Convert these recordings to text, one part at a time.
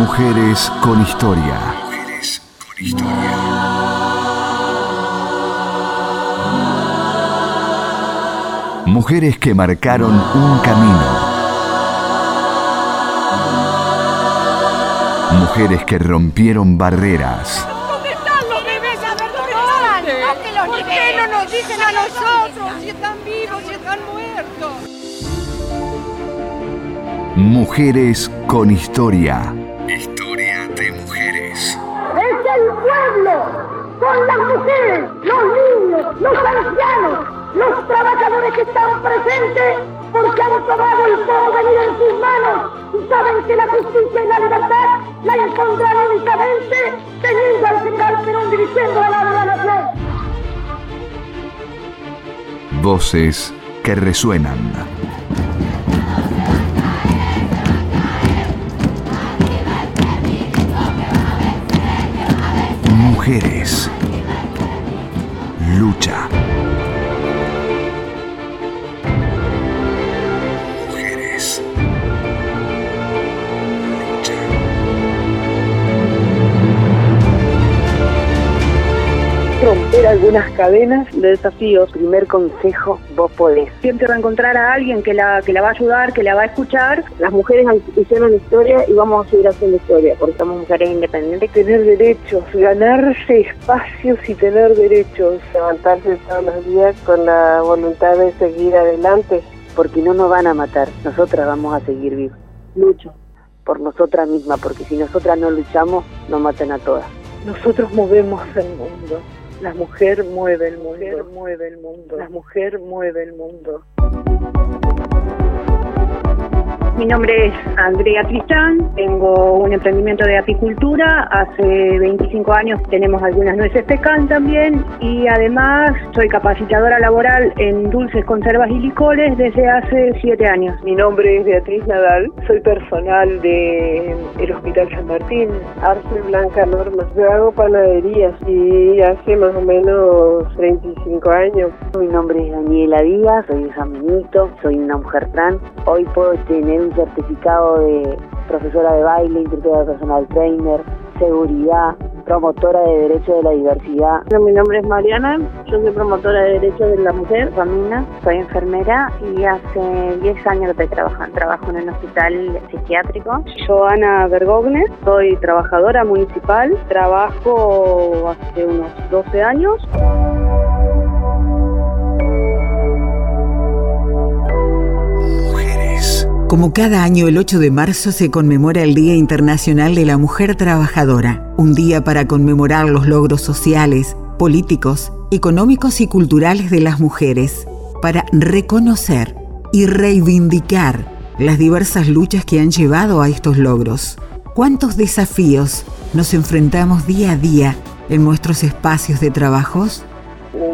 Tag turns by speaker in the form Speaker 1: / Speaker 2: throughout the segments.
Speaker 1: Mujeres con historia. Mujeres con historia. Mujeres que marcaron un camino. Mujeres que rompieron barreras.
Speaker 2: ¿Dónde están los bebés? A ver, ¿dónde están?
Speaker 3: ¿Por qué
Speaker 2: no nos dicen a nosotros si están vivos, si están muertos?
Speaker 1: Mujeres con. Historia
Speaker 4: son las mujeres, los niños, los ancianos, los trabajadores que están presentes porque han tomado el porvenir en sus manos y saben que la justicia y la libertad la encontrarán únicamente teniendo al general Perón dirigiendo a la nación.
Speaker 1: Voces que resuenan. Mujeres. Lucha.
Speaker 5: Algunas cadenas de desafíos. Primer consejo, vos podés. Siempre va a encontrar a alguien que la, que la va a ayudar, que la va a escuchar. Las mujeres hicieron historia y vamos a seguir haciendo historia, porque somos mujeres independientes. Tener derechos, ganarse espacios y tener derechos. Levantarse todos los días con la voluntad de seguir adelante, porque no nos van a matar, nosotras vamos a seguir vivas. Lucho por nosotras mismas, porque si nosotras no luchamos, nos matan a todas. Nosotros movemos el mundo. La mujer mueve el mundo, mueve el mundo. La mujer mueve el mundo. Mi nombre es Andrea Tristán, tengo un emprendimiento de apicultura, hace 25 años tenemos algunas nueces pecan también y además soy capacitadora laboral en dulces, conservas y licores desde hace 7 años. Mi nombre es Beatriz Nadal, soy personal del Hospital San Martín. Arce Blanca Norma, yo hago panaderías y hace más o menos 35 años.
Speaker 6: Mi nombre es Daniela Díaz, soy de San Benito, soy una mujer trans. Hoy puedo tener un certificado de profesora de baile, instructora de personal trainer, seguridad, promotora de derechos de la diversidad.
Speaker 5: Mi nombre es Mariana, yo soy promotora de derechos de la mujer.
Speaker 7: Romina, soy enfermera y hace 10 años que estoy trabajando. Trabajo en un hospital psiquiátrico.
Speaker 5: Joana Bergogne, soy trabajadora municipal, trabajo hace unos 12 años.
Speaker 8: Como cada año, el 8 de marzo se conmemora el Día Internacional de la Mujer Trabajadora, un día para conmemorar los logros sociales, políticos, económicos y culturales de las mujeres, para reconocer y reivindicar las diversas luchas que han llevado a estos logros. ¿Cuántos desafíos nos enfrentamos día a día en nuestros espacios de trabajos?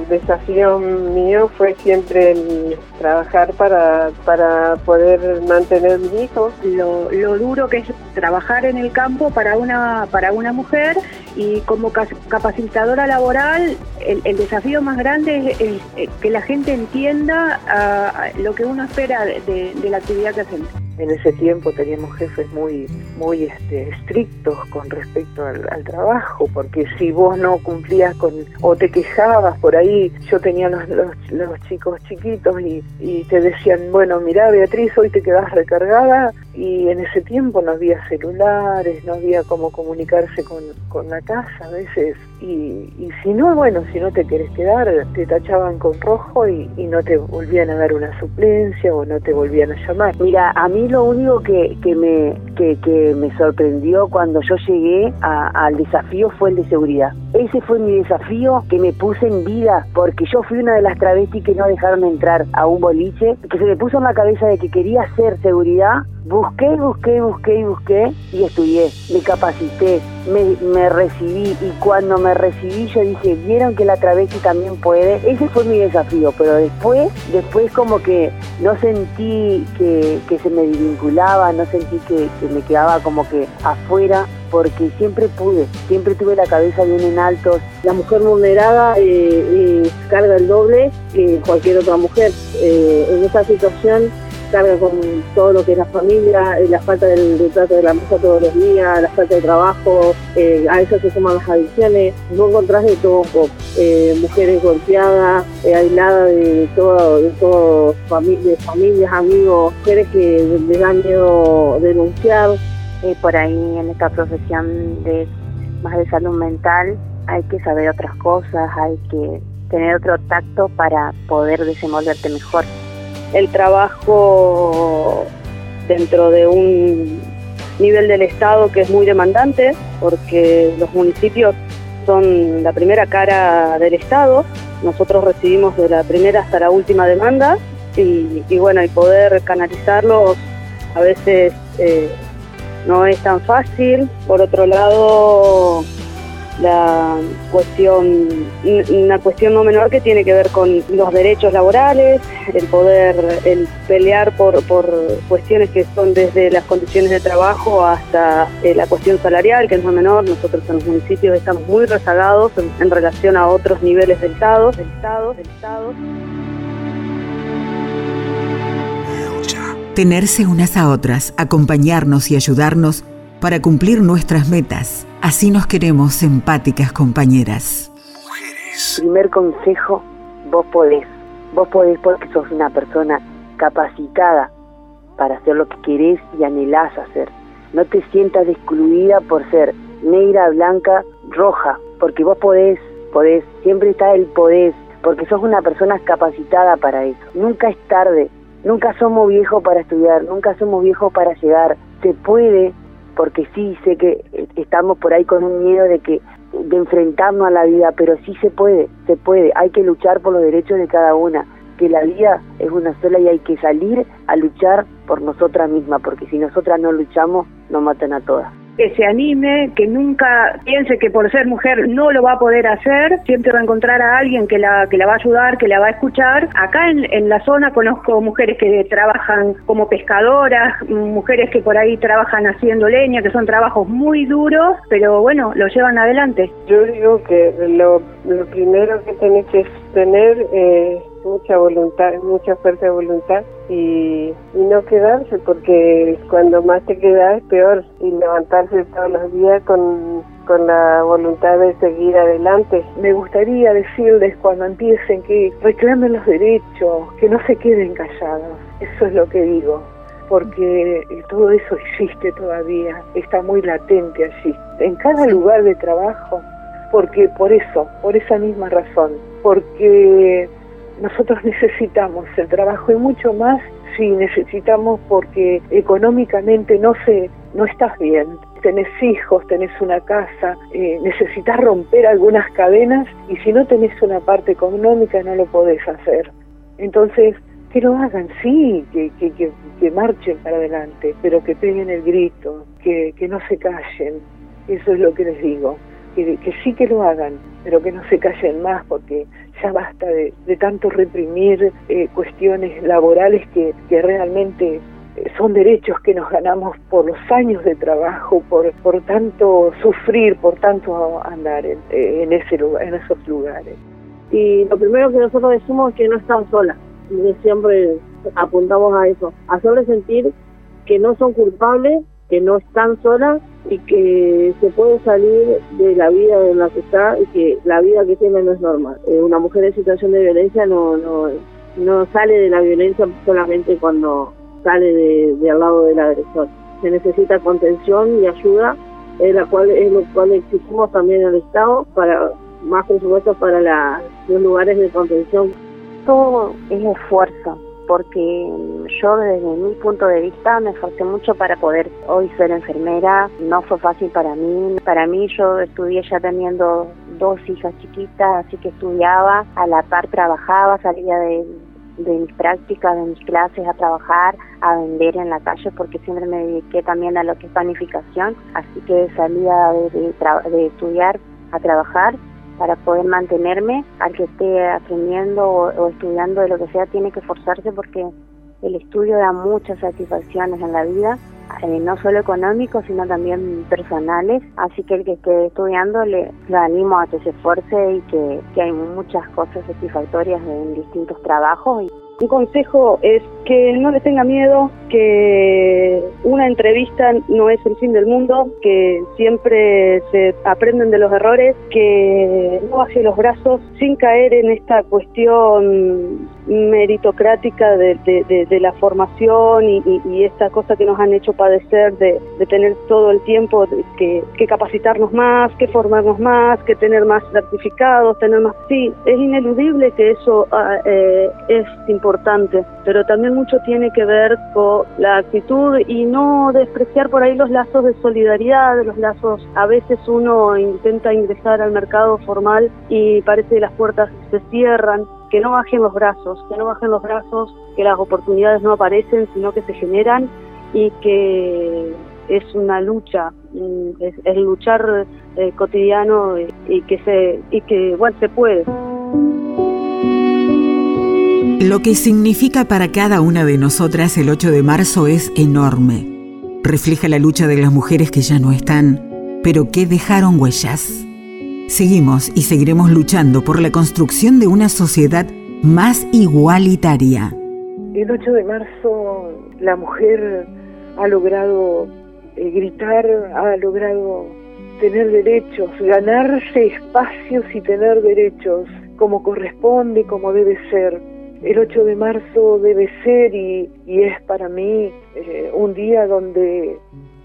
Speaker 5: El desafío mío fue siempre el trabajar para, para poder mantener mis hijos. Lo, lo duro que es trabajar en el campo para una, para una mujer y como capacitadora laboral, el, desafío más grande es, es, eh, que la gente entienda ah, lo que uno espera de, la actividad que hacemos. En ese tiempo teníamos jefes muy, muy este, estrictos con respecto al, trabajo, porque si vos no cumplías con o te quejabas por ahí, yo tenía los, los, los chicos chiquitos y, y te decían, bueno, mira Beatriz, hoy te quedas recargada y en ese tiempo no había celulares, no había cómo comunicarse con, con la casa a veces y, y si no, bueno, si no te querés quedar, te tachaban con rojo y, y no te volvían a dar una suplencia o no te volvían a llamar.
Speaker 6: Mira, a mí lo único que, que me, que, que me sorprendió cuando yo llegué a- al desafío fue el de seguridad. Ese fue mi desafío que me puse en vida, porque yo fui una de las travestis que no dejaron entrar a un boliche, que se me puso en la cabeza de que quería hacer seguridad. Busqué, busqué, busqué y busqué y estudié, me capacité, me, me recibí y cuando me recibí yo dije, vieron que la travesti también puede. Ese fue mi desafío, pero después, después como que no sentí que, que se me desvinculaba, no sentí que, que me quedaba como que afuera, porque siempre pude, siempre tuve la cabeza bien en alto.
Speaker 5: La mujer vulnerada eh, eh, carga el doble que cualquier otra mujer. Eh, en esa situación carga con todo lo que es la familia, eh, la falta del, trato de la mesa todos los días, la falta de trabajo, eh, a eso se suman las adicciones, no encontrás de todo un poco. mujeres golpeadas, aisladas de todo, de todo familia, familias, amigos, mujeres que les da miedo denunciar.
Speaker 7: por ahí en esta profesión de más de salud mental hay que saber otras cosas, hay que tener otro tacto para poder desenvolverte mejor.
Speaker 5: El trabajo dentro de un nivel del Estado que es muy demandante, porque los municipios son la primera cara del Estado, nosotros recibimos de la primera hasta la última demanda y, bueno, y poder canalizarlos a veces eh, no es tan fácil. Por otro lado, la cuestión, una cuestión no menor que tiene que ver con los derechos laborales, el poder, el pelear por, por cuestiones que son desde las condiciones de trabajo hasta eh, la cuestión salarial, que no es menor. Nosotros en los municipios estamos muy rezagados en, relación a otros niveles del Estado, del Estado, del Estado.
Speaker 8: Tenerse unas a otras, acompañarnos y ayudarnos para cumplir nuestras metas. Así nos queremos empáticas compañeras.
Speaker 6: Mujeres. Primer consejo, vos podés. Vos podés porque sos una persona capacitada para hacer lo que querés y anhelás hacer. No te sientas excluida por ser negra, blanca, roja, porque vos podés, podés, siempre está el podés, porque sos una persona capacitada para eso. Nunca es tarde, nunca somos viejos para estudiar, nunca somos viejos para llegar. Se puede porque sí sé que estamos por ahí con un miedo de que de enfrentarnos a la vida, pero sí se puede, se puede, hay que luchar por los derechos de cada una, que la vida es una sola y hay que salir a luchar por nosotras mismas, porque si nosotras no luchamos, nos matan a todas
Speaker 5: que se anime, que nunca piense que por ser mujer no lo va a poder hacer, siempre va a encontrar a alguien que la, que la va a ayudar, que la va a escuchar. Acá en, en la zona conozco mujeres que trabajan como pescadoras, mujeres que por ahí trabajan haciendo leña, que son trabajos muy duros, pero bueno, lo llevan adelante. Yo digo que lo, lo primero que tenés que tener eh, mucha voluntad, mucha fuerza de voluntad y, no quedarse porque cuando más te quedas es peor y levantarse todos los días con, con la voluntad de seguir adelante. Me gustaría decirles cuando empiecen que reclamen los derechos, que no se queden callados. Eso es lo que digo porque todo eso existe todavía, está muy latente allí. En cada lugar de trabajo, porque por eso, por esa misma razón, porque nosotros necesitamos el trabajo y mucho más si necesitamos porque económicamente no se no estás bien. Tenés hijos tenés una casa eh, necesitas romper algunas cadenas y si no tenés una parte económica no lo podés hacer. Entonces que lo hagan sí que, que, que, marchen para adelante pero que peguen el grito que, que no se callen. Eso es lo que les digo que, sí que lo hagan pero que no se callen más porque ya basta de, tanto reprimir eh, cuestiones laborales que, realmente eh, son derechos que nos ganamos por los años de trabajo, por, por tanto sufrir, por tanto andar en, en, ese lugar, en esos lugares. Y lo primero que nosotros decimos es que no están solas, y siempre apuntamos a eso, hacerles sentir que no son culpables, que no están solas y que se puede salir de la vida en la que está y que la vida que tiene no es normal. Eh, una mujer en situación de violencia no, no, no sale de la violencia solamente cuando sale de, al lado del agresor. Se necesita contención y ayuda, es, la cual, es lo cual exigimos también al Estado, para más por supuesto para la, los lugares de contención.
Speaker 7: Todo es esfuerzo, porque yo desde mi punto de vista me esforcé mucho para poder hoy ser enfermera, no fue fácil para mí, para mí yo estudié ya teniendo dos hijas chiquitas, así que estudiaba, a la par trabajaba, salía de, mis prácticas, de mis clases a trabajar, a vender en la calle porque siempre me dediqué también a lo que es panificación, así que salía de, de estudiar a trabajar para poder mantenerme, al que esté aprendiendo o, estudiando de lo que sea, tiene que esforzarse porque el estudio da muchas satisfacciones en la vida, eh, no solo económicos, sino también personales. Así que el que esté estudiando le, animo a que se esfuerce y que, que hay muchas cosas satisfactorias en distintos trabajos. Y,
Speaker 5: Un consejo es que no le tenga miedo, que una entrevista no es el fin del mundo, que siempre se aprenden de los errores, que no baje los brazos sin caer en esta cuestión meritocrática de, la formación y, esta cosa que nos han hecho padecer de, tener todo el tiempo que, capacitarnos más, que formarnos más, que tener más certificados, tener más... Sí, es ineludible que eso ah, eh, es importante, pero también mucho tiene que ver con la actitud y no despreciar por ahí los lazos de solidaridad, los lazos, a veces uno intenta ingresar al mercado formal y parece que las puertas se cierran, que no bajen los brazos, que no bajen los brazos, que las oportunidades no aparecen, sino que se generan y que es una lucha, mm, es, luchar eh, cotidiano y, que se y que bueno se puede.
Speaker 8: Lo que significa para cada una de nosotras el 8 de marzo es enorme. Refleja la lucha de las mujeres que ya no están, pero que dejaron huellas. Seguimos y seguiremos luchando por la construcción de una sociedad más igualitaria.
Speaker 5: El 8 de marzo la mujer ha logrado eh, gritar, ha logrado tener derechos, ganarse espacios y tener derechos como corresponde, como debe ser. El 8 de marzo debe ser y, es para mí eh, un día donde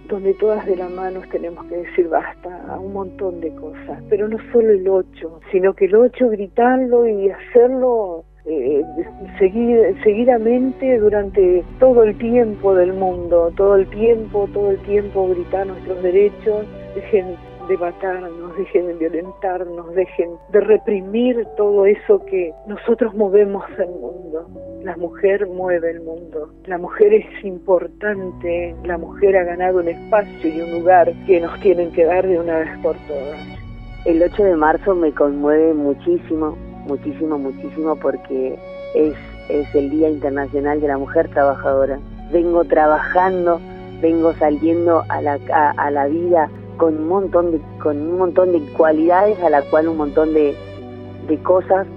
Speaker 5: donde todas de la mano tenemos que decir basta a un montón de cosas, pero no solo el 8, sino que el 8 gritarlo y hacerlo eh, seguir, seguidamente durante todo el tiempo del mundo, todo el tiempo, todo el tiempo gritar nuestros derechos, de dejen de violentarnos, dejen de reprimir todo eso que nosotros movemos el mundo. La mujer mueve el mundo, la mujer es importante, la mujer ha ganado un espacio y un lugar que nos tienen que dar de una vez por todas.
Speaker 6: El 8 de marzo me conmueve muchísimo, muchísimo, muchísimo porque es, es el Día Internacional de la Mujer Trabajadora. Vengo trabajando, vengo saliendo a la, a la vida con un montón de, con un montón de cualidades a la cual un montón de, de cosas,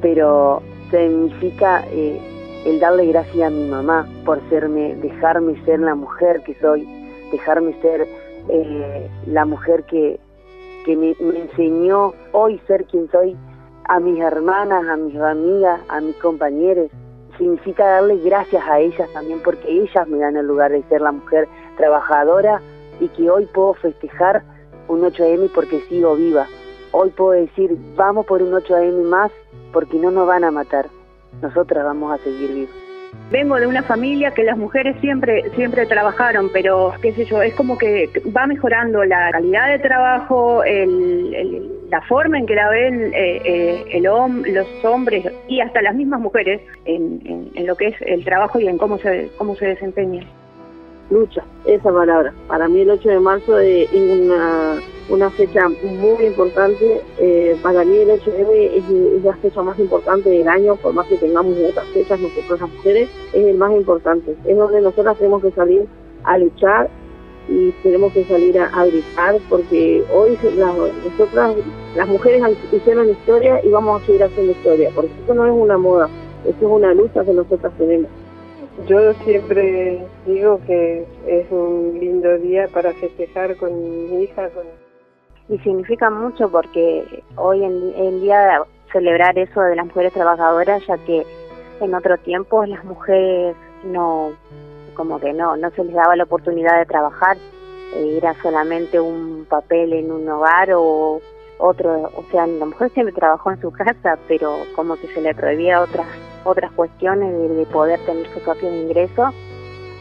Speaker 6: pero significa eh, el darle gracias a mi mamá por serme, dejarme ser la mujer que soy, dejarme ser eh, la mujer que, que me, me, enseñó hoy ser quien soy, a mis hermanas, a mis amigas, a mis compañeros. Significa darle gracias a ellas también porque ellas me dan el lugar de ser la mujer trabajadora y que hoy puedo festejar un 8M porque sigo viva. Hoy puedo decir, vamos por un 8M más porque no nos van a matar. Nosotras vamos a seguir vivas.
Speaker 5: Vengo de una familia que las mujeres siempre siempre trabajaron, pero qué sé yo, es como que va mejorando la calidad de trabajo, la forma en que la ven eh, eh, el los hombres y hasta las mismas mujeres en, en, lo que es el trabajo y en cómo se cómo se desempeñan
Speaker 3: lucha, esa palabra. Para mí el 8 de marzo es una, una fecha muy importante. Eh, para mí el 8M es, la fecha más importante del año, por más que tengamos otras fechas nosotros las mujeres, es el más importante. Es donde nosotras tenemos que salir a luchar y tenemos que salir a, gritar porque hoy nosotras, las mujeres hicieron historia y vamos a seguir haciendo historia, porque esto no es una moda, esto es una lucha que nosotras tenemos.
Speaker 5: Yo siempre digo que es un lindo día para festejar con mi hija. Con...
Speaker 7: Y significa mucho porque hoy en, día celebrar eso de las mujeres trabajadoras, ya que en otro tiempo las mujeres no, como que no, no se les daba la oportunidad de trabajar, e era solamente un papel en un hogar o otro, o sea, la mujer siempre trabajó en su casa, pero como que se le prohibía otras otras cuestiones de, poder tener su propio ingreso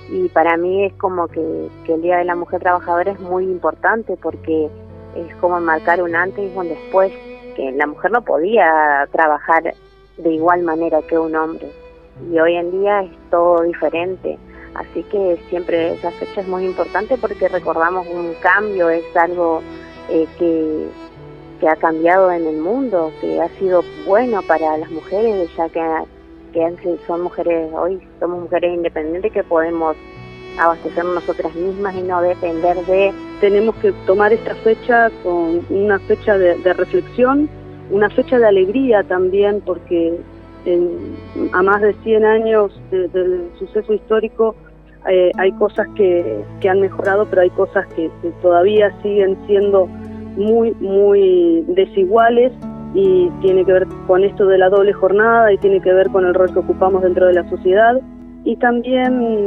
Speaker 7: y para mí es como que, el Día de la Mujer Trabajadora es muy importante porque es como marcar un antes y un después, que la mujer no podía trabajar de igual manera que un hombre y hoy en día es todo diferente. Así que siempre esa fecha es muy importante porque recordamos un cambio, es algo eh, que, que ha cambiado en el mundo, que ha sido bueno para las mujeres, ya que que son mujeres, hoy somos mujeres independientes que podemos abastecernos nosotras mismas y no depender de...
Speaker 5: Tenemos que tomar esta fecha con una fecha de, reflexión, una fecha de alegría también, porque
Speaker 9: a más de 100 años del suceso histórico eh, hay cosas que, han mejorado, pero hay cosas que, todavía siguen siendo muy, muy desiguales y tiene que ver con esto de la doble jornada y tiene que ver con el rol que ocupamos dentro de la sociedad. Y también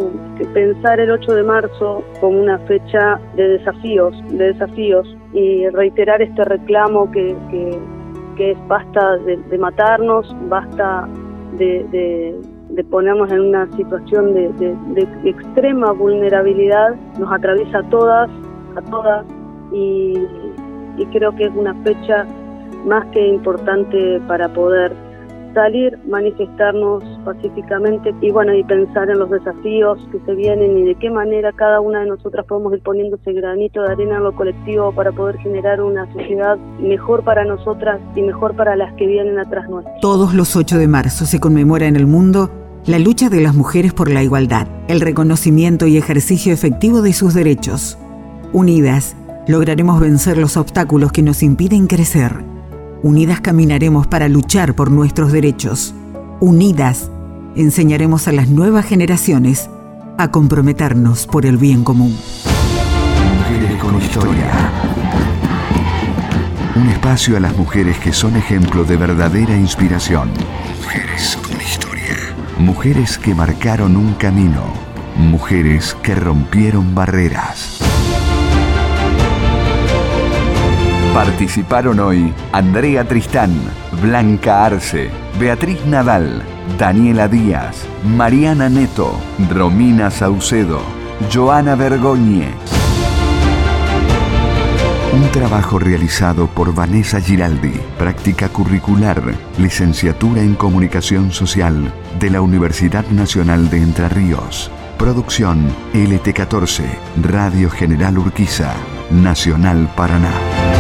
Speaker 9: pensar el 8 de marzo como una fecha de desafíos, de desafíos y reiterar este reclamo que, que, es basta de, matarnos, basta de de ponernos en una situación de, extrema vulnerabilidad, nos atraviesa a todas, a todas, y, creo que es una fecha más que importante para poder salir, manifestarnos pacíficamente y bueno, y pensar en los desafíos que se vienen y de qué manera cada una de nosotras podemos ir poniendo ese granito de arena en lo colectivo para poder generar una sociedad mejor para nosotras y mejor para las que vienen atrás nuestras.
Speaker 8: Todos los 8 de marzo se conmemora en el mundo la lucha de las mujeres por la igualdad, el reconocimiento y ejercicio efectivo de sus derechos. Unidas, lograremos vencer los obstáculos que nos impiden crecer. Unidas caminaremos para luchar por nuestros derechos. Unidas, enseñaremos a las nuevas generaciones a comprometernos por el bien común.
Speaker 1: Mujeres con historia. Un espacio a las mujeres que son ejemplo de verdadera inspiración. Mujeres con Mujeres que marcaron un camino. Mujeres que rompieron barreras. Participaron hoy Andrea Tristán, Blanca Arce, Beatriz Nadal, Daniela Díaz, Mariana Neto, Romina Saucedo, Joana Vergoñe. Un trabajo realizado por Vanessa Giraldi, práctica curricular, licenciatura en comunicación social de la Universidad Nacional de Entre Ríos. Producción LT14, Radio General Urquiza, Nacional Paraná.